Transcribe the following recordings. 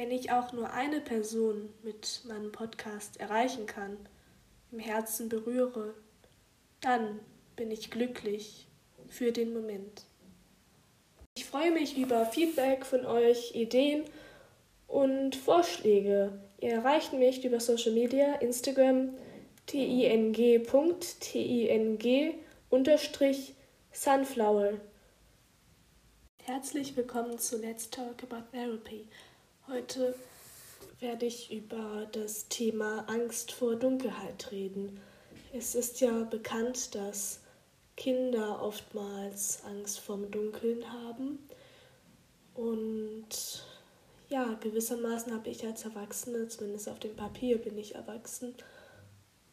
Wenn ich auch nur eine Person mit meinem Podcast erreichen kann, im Herzen berühre, dann bin ich glücklich für den Moment. Ich freue mich über Feedback von euch, Ideen und Vorschläge. Ihr erreicht mich über Social Media, Instagram, ting.ting-sunflower. Herzlich willkommen zu Let's Talk About Therapy. Heute werde ich über das Thema Angst vor Dunkelheit reden. Es ist ja bekannt, dass Kinder oftmals Angst vorm Dunkeln haben. Und ja, gewissermaßen habe ich als Erwachsene, zumindest auf dem Papier bin ich erwachsen,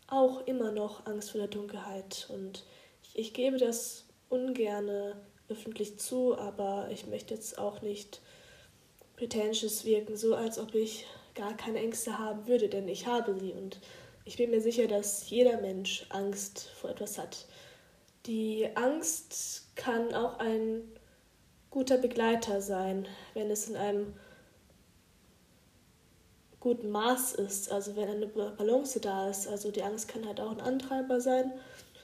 auch immer noch Angst vor der Dunkelheit. Und ich, ich gebe das ungerne öffentlich zu, aber ich möchte jetzt auch nicht pretentious wirken, so als ob ich gar keine Ängste haben würde, denn ich habe sie und ich bin mir sicher, dass jeder Mensch Angst vor etwas hat. Die Angst kann auch ein guter Begleiter sein, wenn es in einem guten Maß ist, also wenn eine Balance da ist. Also die Angst kann halt auch ein Antreiber sein.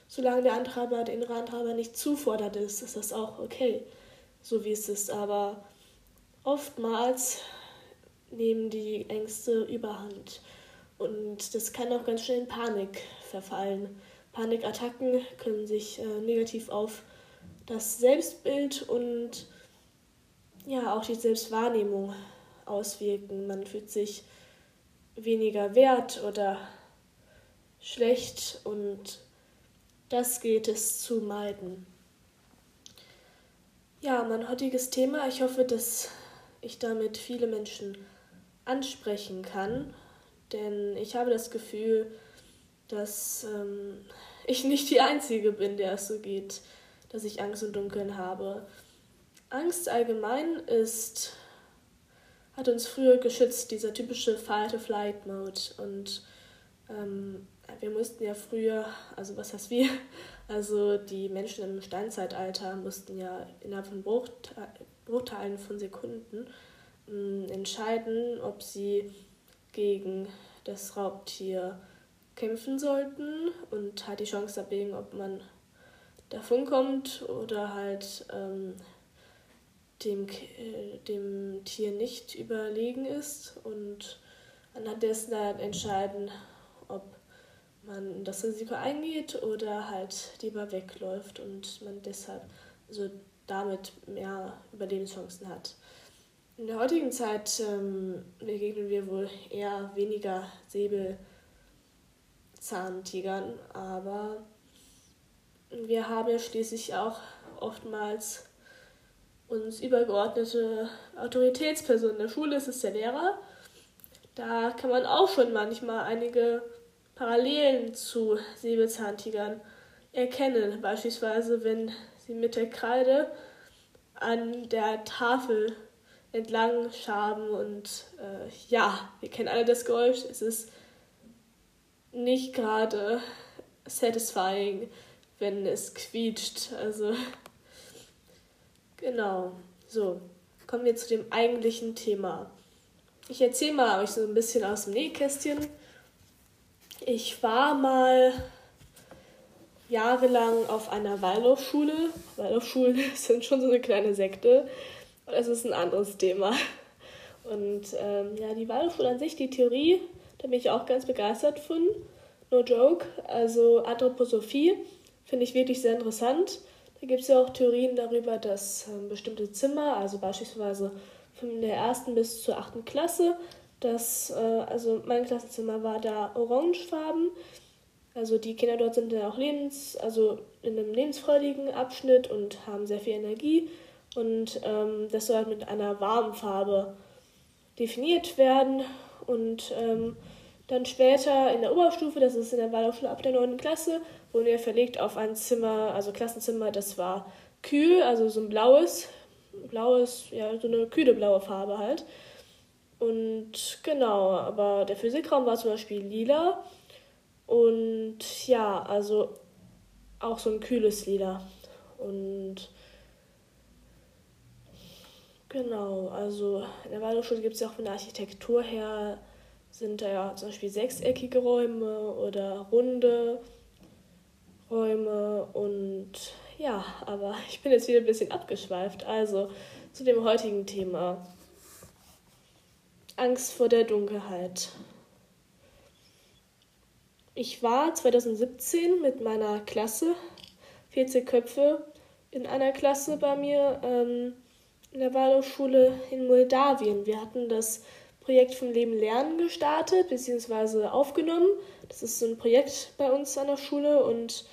Solange der Antreiber, der innere Antreiber nicht zufordert ist, ist das auch okay, so wie es ist. Aber oftmals nehmen die Ängste überhand. Und das kann auch ganz schnell in Panik verfallen. Panikattacken können sich äh, negativ auf das Selbstbild und ja auch die Selbstwahrnehmung auswirken. Man fühlt sich weniger wert oder schlecht und das gilt es zu meiden. Ja, mein heutiges Thema, ich hoffe, dass ich damit viele Menschen ansprechen kann, denn ich habe das Gefühl, dass ähm, ich nicht die Einzige bin, der es so geht, dass ich Angst und Dunkeln habe. Angst allgemein ist, hat uns früher geschützt, dieser typische Fight-or-Flight-Mode. Und ähm, wir mussten ja früher, also was heißt wir, also die Menschen im Steinzeitalter mussten ja innerhalb von Bruchte Bruchteilen von Sekunden äh, entscheiden, ob sie gegen das Raubtier kämpfen sollten und halt die Chance abwägen, ob man davon kommt oder halt ähm, dem, äh, dem Tier nicht überlegen ist und anhand dessen dann entscheiden, ob man das Risiko eingeht oder halt lieber wegläuft und man deshalb also damit mehr Überlebenschancen hat. In der heutigen Zeit ähm, begegnen wir wohl eher weniger Säbelzahntigern, aber wir haben ja schließlich auch oftmals uns übergeordnete Autoritätspersonen. In der Schule ist es der Lehrer. Da kann man auch schon manchmal einige Parallelen zu Säbelzahntigern erkennen. Beispielsweise, wenn sie mit der Kreide an der Tafel entlang schaben und äh, ja, wir kennen alle das Geräusch. Es ist nicht gerade satisfying, wenn es quietscht. Also genau. So, kommen wir zu dem eigentlichen Thema. Ich erzähle mal euch so ein bisschen aus dem Nähkästchen. Ich war mal jahrelang auf einer Waldorfschule. Waldorfschulen sind schon so eine kleine Sekte. Das ist ein anderes Thema. Und ähm, ja, die Waldorfschule an sich, die Theorie, da bin ich auch ganz begeistert von. No joke. Also Anthroposophie finde ich wirklich sehr interessant. Da gibt es ja auch Theorien darüber, dass ähm, bestimmte Zimmer, also beispielsweise von der ersten bis zur achten Klasse, dass, äh, also mein Klassenzimmer war da orangefarben. Also die Kinder dort sind dann auch lebens, also in einem lebensfreudigen Abschnitt und haben sehr viel Energie. Und ähm, das soll halt mit einer warmen Farbe definiert werden. Und ähm, dann später in der Oberstufe, das ist in der Waldorfschule ab der 9. Klasse, wurden wir verlegt auf ein Zimmer, also Klassenzimmer, das war kühl, also so ein blaues, blaues, ja, so eine kühle blaue Farbe halt. Und genau, aber der Physikraum war zum Beispiel lila. Und ja, also auch so ein kühles Lila. Und Genau, also in der Waldorfschule gibt es ja auch von der Architektur her, sind da ja zum Beispiel sechseckige Räume oder runde Räume und ja, aber ich bin jetzt wieder ein bisschen abgeschweift. Also zu dem heutigen Thema. Angst vor der Dunkelheit. Ich war 2017 mit meiner Klasse, 40 Köpfe, in einer Klasse bei mir ähm, in der Waldorfschule in Moldawien. Wir hatten das Projekt vom Leben Lernen gestartet bzw. aufgenommen. Das ist so ein Projekt bei uns an der Schule und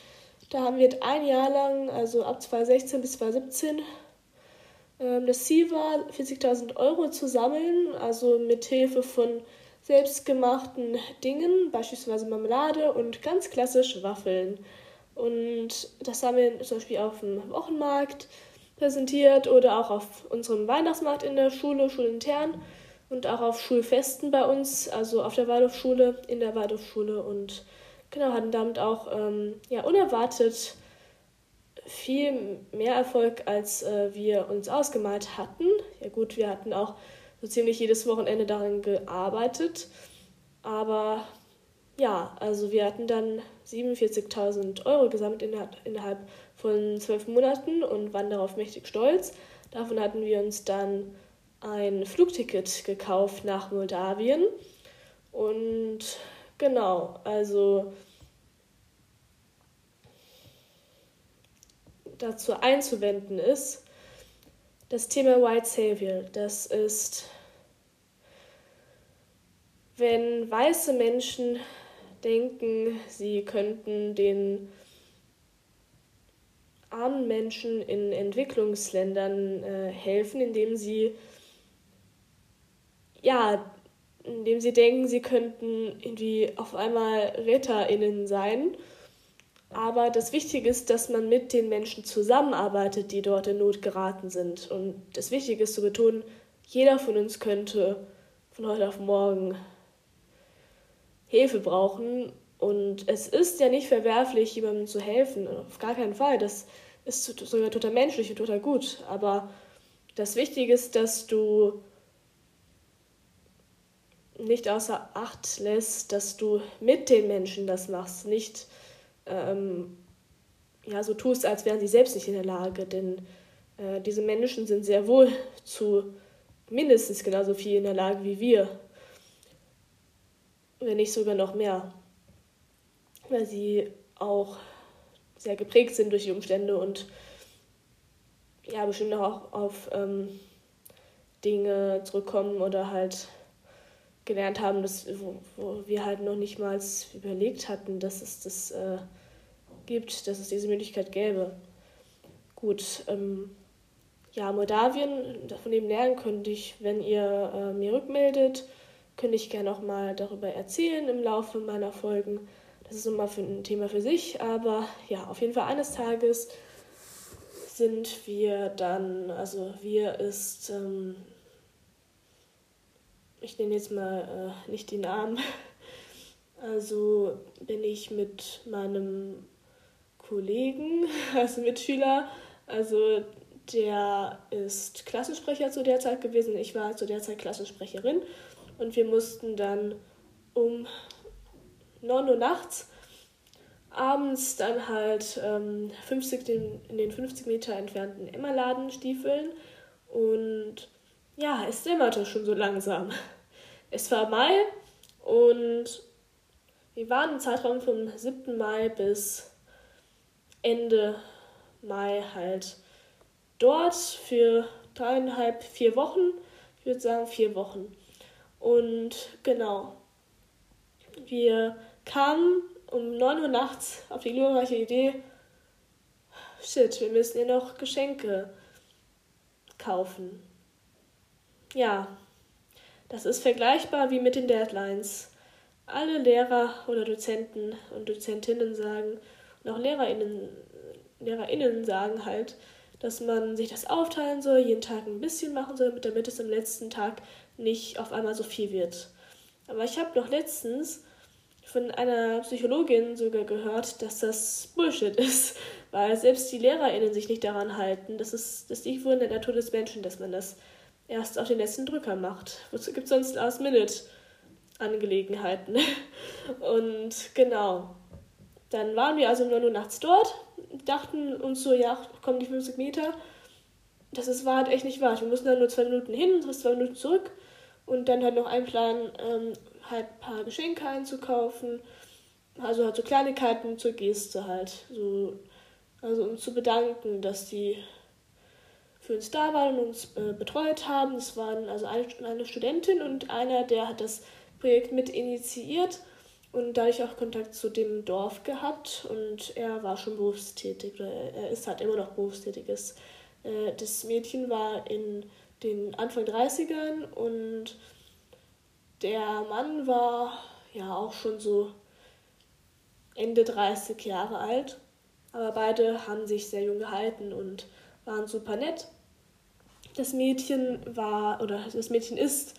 da haben wir ein Jahr lang, also ab 2016 bis 2017, ähm, das Ziel war, 40.000 Euro zu sammeln, also mit Hilfe von selbstgemachten Dingen, beispielsweise Marmelade und ganz klassisch Waffeln. Und das haben wir zum Beispiel auf dem Wochenmarkt präsentiert oder auch auf unserem Weihnachtsmarkt in der Schule, schulintern und auch auf Schulfesten bei uns, also auf der Waldorfschule, in der Waldorfschule und genau, hatten damit auch ähm, ja, unerwartet viel mehr Erfolg, als äh, wir uns ausgemalt hatten. Ja gut, wir hatten auch so ziemlich jedes Wochenende daran gearbeitet. Aber ja, also wir hatten dann 47.000 Euro gesammelt innerhalb von zwölf Monaten und waren darauf mächtig stolz. Davon hatten wir uns dann ein Flugticket gekauft nach Moldawien. Und genau, also dazu einzuwenden ist, das Thema White Savior, das ist, wenn weiße Menschen denken, sie könnten den armen Menschen in Entwicklungsländern äh, helfen, indem sie ja, indem sie denken, sie könnten irgendwie auf einmal RetterInnen sein aber das Wichtige ist, dass man mit den Menschen zusammenarbeitet, die dort in Not geraten sind. Und das Wichtige ist zu betonen, jeder von uns könnte von heute auf morgen Hilfe brauchen. Und es ist ja nicht verwerflich, jemandem zu helfen. Auf gar keinen Fall. Das ist sogar total menschlich und total gut. Aber das Wichtige ist, dass du nicht außer Acht lässt, dass du mit den Menschen das machst, nicht ähm, ja, so tust, als wären sie selbst nicht in der Lage. Denn äh, diese Menschen sind sehr wohl zu mindestens genauso viel in der Lage wie wir. Wenn nicht sogar noch mehr. Weil sie auch sehr geprägt sind durch die Umstände und ja, bestimmt auch auf ähm, Dinge zurückkommen oder halt gelernt haben, dass, wo, wo wir halt noch nicht mal überlegt hatten, dass es das äh, gibt, dass es diese Möglichkeit gäbe. Gut, ähm, ja, Moldawien, von dem lernen könnte ich, wenn ihr äh, mir rückmeldet, könnte ich gerne auch mal darüber erzählen im Laufe meiner Folgen. Das ist nochmal für ein Thema für sich, aber ja, auf jeden Fall eines Tages sind wir dann, also wir ist ähm, ich nenne jetzt mal äh, nicht die Namen. Also bin ich mit meinem Kollegen, also Mitschüler, also der ist Klassensprecher zu der Zeit gewesen. Ich war zu der Zeit Klassensprecherin und wir mussten dann um 9 Uhr nachts abends dann halt ähm, 50 den, in den 50 Meter entfernten Emmerladen stiefeln und ja, es dämmerte schon so langsam. Es war Mai und wir waren im Zeitraum vom 7. Mai bis Ende Mai halt dort für dreieinhalb, vier Wochen. Ich würde sagen vier Wochen. Und genau, wir kamen um 9 Uhr nachts auf die glorreiche Idee, shit, wir müssen ihr noch Geschenke kaufen ja, das ist vergleichbar wie mit den Deadlines. Alle Lehrer oder Dozenten und Dozentinnen sagen, und auch LehrerInnen, LehrerInnen sagen halt, dass man sich das aufteilen soll, jeden Tag ein bisschen machen soll, damit es am letzten Tag nicht auf einmal so viel wird. Aber ich habe noch letztens von einer Psychologin sogar gehört, dass das Bullshit ist, weil selbst die LehrerInnen sich nicht daran halten. Das ist das liegt wohl in der Natur des Menschen, dass man das erst auf den letzten Drücker macht. Wozu gibt es sonst Last-Minute-Angelegenheiten? Und genau. Dann waren wir also um 9 Uhr nachts dort, dachten uns so, ja, kommen die 50 Meter. Das ist, war halt echt nicht wahr. Wir mussten dann nur zwei Minuten hin, zwei Minuten zurück und dann halt noch einplanen, ähm, halt ein paar Geschenke einzukaufen. Also halt so Kleinigkeiten zur Geste halt. So, also um zu bedanken, dass die für uns da waren und uns äh, betreut haben. Es waren also eine, eine Studentin und einer, der hat das Projekt mit initiiert und dadurch auch Kontakt zu dem Dorf gehabt und er war schon berufstätig oder er ist halt immer noch berufstätig. Das, äh, das Mädchen war in den Anfang 30ern und der Mann war ja auch schon so Ende 30 Jahre alt, aber beide haben sich sehr jung gehalten und waren super nett. Das Mädchen war, oder das Mädchen ist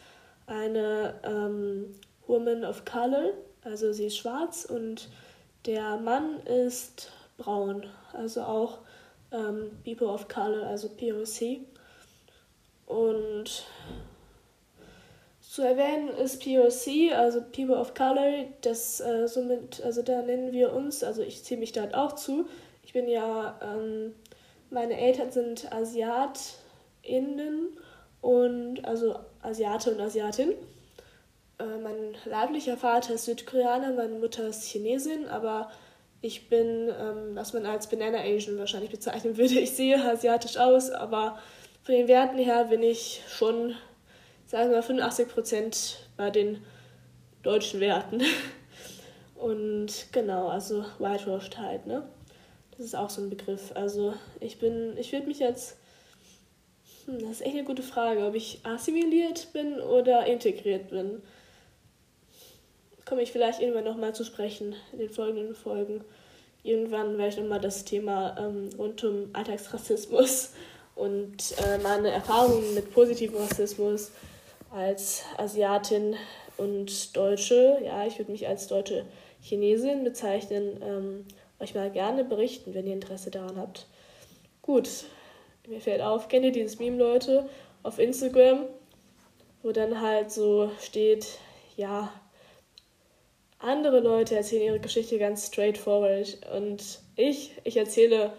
eine ähm, Woman of Color, also sie ist schwarz und der Mann ist braun, also auch ähm, People of Color, also POC. Und zu erwähnen ist POC, also People of Color, das äh, somit, also da nennen wir uns, also ich ziehe mich dort auch zu. Ich bin ja, ähm, meine Eltern sind AsiatInnen und also Asiate und Asiatin. Äh, mein leiblicher Vater ist Südkoreaner, meine Mutter ist Chinesin, aber ich bin, ähm, was man als Banana Asian wahrscheinlich bezeichnen würde. Ich sehe asiatisch aus, aber von den Werten her bin ich schon, sagen wir mal, 85 Prozent bei den deutschen Werten. Und genau, also whitewashed halt, ne? Das ist auch so ein Begriff. Also ich bin, ich würde mich jetzt, hm, das ist echt eine gute Frage, ob ich assimiliert bin oder integriert bin. Komme ich vielleicht irgendwann nochmal zu sprechen in den folgenden Folgen. Irgendwann werde ich nochmal das Thema ähm, rund um Alltagsrassismus und äh, meine Erfahrungen mit positivem Rassismus als Asiatin und Deutsche, ja, ich würde mich als deutsche Chinesin bezeichnen, ähm, euch mal gerne berichten, wenn ihr Interesse daran habt. Gut, mir fällt auf, kennt ihr dieses Meme, Leute, auf Instagram, wo dann halt so steht, ja, andere Leute erzählen ihre Geschichte ganz straightforward und ich, ich erzähle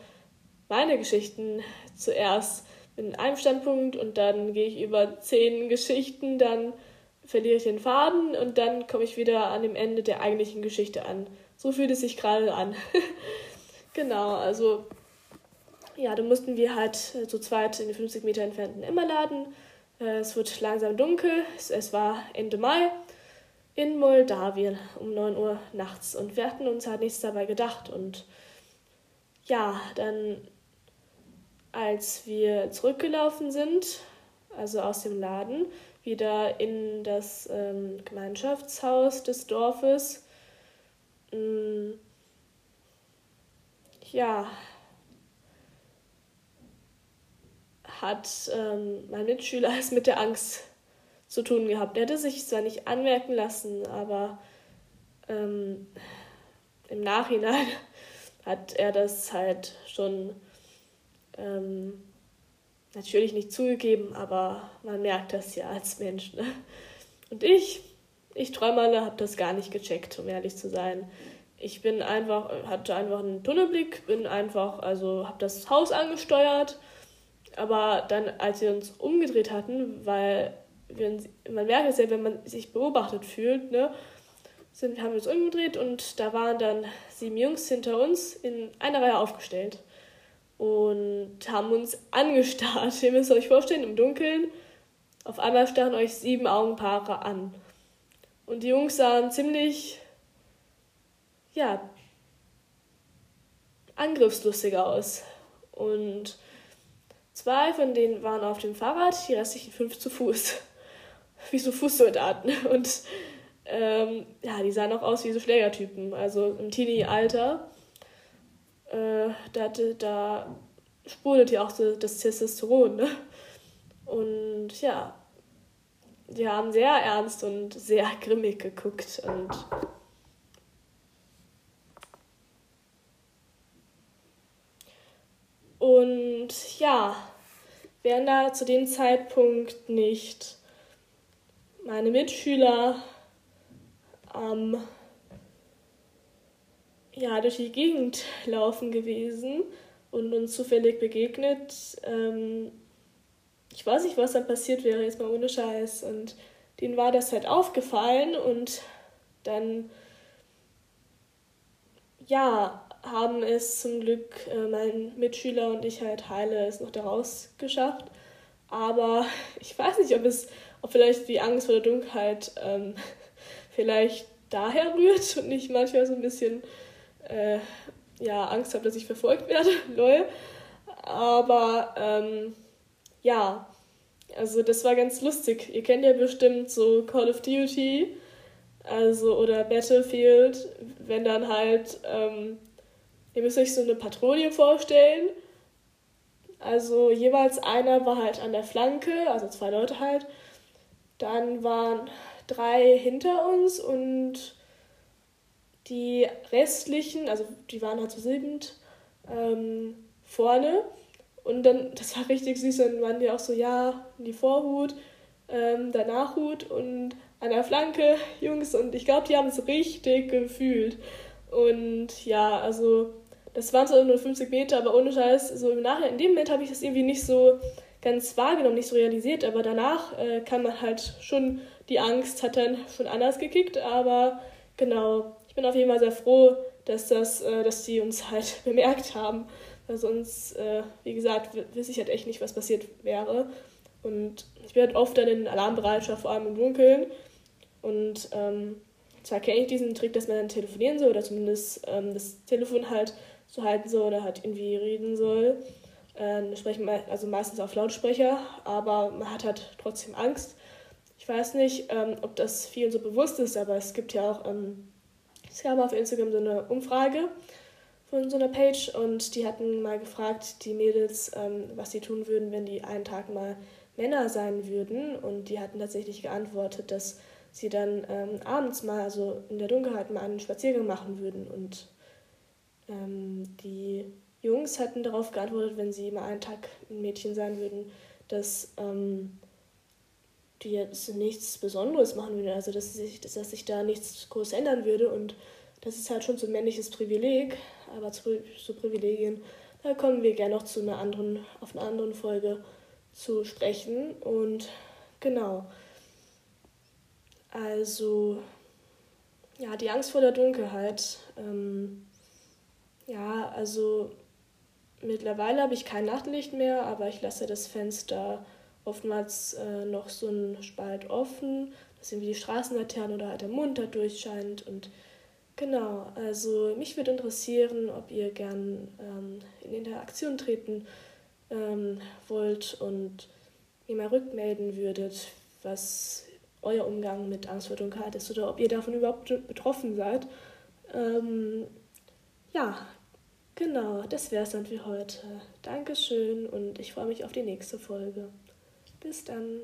meine Geschichten zuerst in einem Standpunkt und dann gehe ich über zehn Geschichten, dann verliere ich den Faden und dann komme ich wieder an dem Ende der eigentlichen Geschichte an. So fühlt es sich gerade an. genau, also ja, da mussten wir halt zu zweit in den 50 Meter entfernten Emma laden. Äh, es wird langsam dunkel, es war Ende Mai in Moldawien um 9 Uhr nachts und wir hatten uns halt nichts dabei gedacht und ja, dann als wir zurückgelaufen sind, also aus dem Laden, wieder in das ähm, Gemeinschaftshaus des Dorfes, ähm, ja, hat ähm, mein Mitschüler es mit der Angst zu tun gehabt. Er hätte sich zwar nicht anmerken lassen, aber ähm, im Nachhinein hat er das halt schon ähm, natürlich nicht zugegeben, aber man merkt das ja als Mensch. Ne? Und ich, ich Träumerle, habe das gar nicht gecheckt, um ehrlich zu sein. Ich bin einfach, hatte einfach einen Tunnelblick, bin einfach, also habe das Haus angesteuert, aber dann, als wir uns umgedreht hatten, weil wir, man merkt es ja, wenn man sich beobachtet fühlt, ne, sind, haben wir uns umgedreht und da waren dann sieben Jungs hinter uns in einer Reihe aufgestellt und haben uns angestarrt. Ihr müsst euch vorstellen, im Dunkeln, auf einmal starren euch sieben Augenpaare an. Und die Jungs sahen ziemlich, ja, angriffslustig aus. Und zwei von denen waren auf dem Fahrrad, die restlichen fünf zu Fuß. Wie so Fußsoldaten. Und ähm, ja, die sahen auch aus wie so Schlägertypen, also im Teenie-Alter äh, da, da sprudelt ja auch so das Testosteron. Ne? Und ja, die haben sehr ernst und sehr grimmig geguckt und und ja, wären da zu dem Zeitpunkt nicht meine Mitschüler ähm, ja, durch die Gegend laufen gewesen und uns zufällig begegnet. Ähm, ich weiß nicht, was dann passiert wäre, jetzt mal ohne Scheiß. Und denen war das halt aufgefallen und dann, ja, haben es zum Glück äh, mein Mitschüler und ich halt heile es noch daraus geschafft. Aber ich weiß nicht, ob es, ob vielleicht die Angst vor der Dunkelheit ähm, vielleicht daher rührt und ich manchmal so ein bisschen äh, ja, Angst habe, dass ich verfolgt werde. Lol. Aber ähm, ja, also das war ganz lustig. Ihr kennt ja bestimmt so Call of Duty, also oder Battlefield, wenn dann halt, ähm, ihr müsst euch so eine Patrouille vorstellen. Also jeweils einer war halt an der Flanke, also zwei Leute halt. Dann waren drei hinter uns und die restlichen, also die waren halt zu siebend, ähm, vorne. Und dann, das war richtig süß, dann waren die auch so, ja, die Vorhut, ähm, der Nachhut und an der Flanke, Jungs. Und ich glaube, die haben es richtig gefühlt. Und ja, also das waren so nur 50 Meter, aber ohne Scheiß, so im Nachhinein, in dem Moment habe ich das irgendwie nicht so ganz wahrgenommen, nicht so realisiert, aber danach äh, kann man halt schon, die Angst hat dann schon anders gekickt, aber genau, ich bin auf jeden Fall sehr froh, dass, das, äh, dass die uns halt bemerkt haben. Weil sonst, äh, wie gesagt, wüsste ich halt echt nicht, was passiert wäre. Und ich bin halt oft dann in Alarmbereitschaft, vor allem im Dunkeln. Und ähm, zwar kenne ich diesen Trick, dass man dann telefonieren soll oder zumindest ähm, das Telefon halt so halten soll oder halt irgendwie reden soll. Äh, sprechen also meistens auf Lautsprecher, aber man hat halt trotzdem Angst. Ich weiß nicht, ähm, ob das vielen so bewusst ist, aber es gibt ja auch ähm, es gab auf Instagram so eine Umfrage von so einer Page und die hatten mal gefragt, die Mädels, ähm, was sie tun würden, wenn die einen Tag mal Männer sein würden. Und die hatten tatsächlich geantwortet, dass sie dann ähm, abends mal, also in der Dunkelheit, mal einen Spaziergang machen würden. Und ähm, die Jungs hatten darauf geantwortet, wenn sie mal einen Tag ein Mädchen sein würden, dass ähm, die jetzt nichts Besonderes machen würde, also dass sich, dass sich da nichts groß ändern würde und das ist halt schon so ein männliches Privileg, aber zu, zu Privilegien, da kommen wir gerne noch zu einer anderen, auf einer anderen Folge zu sprechen und genau. Also, ja, die Angst vor der Dunkelheit. Ähm, ja, also mittlerweile habe ich kein Nachtlicht mehr, aber ich lasse das Fenster oftmals äh, noch so ein Spalt offen, dass irgendwie die Straßenlaterne oder halt der Mond da durchscheint. Und genau, also mich würde interessieren, ob ihr gern ähm, in Interaktion treten ähm, wollt und mir mal rückmelden würdet, was euer Umgang mit Angst vor Dunkelheit ist oder ob ihr davon überhaupt betroffen seid. Ähm, ja, genau, das wäre es dann für heute. Dankeschön und ich freue mich auf die nächste Folge. Bis dann.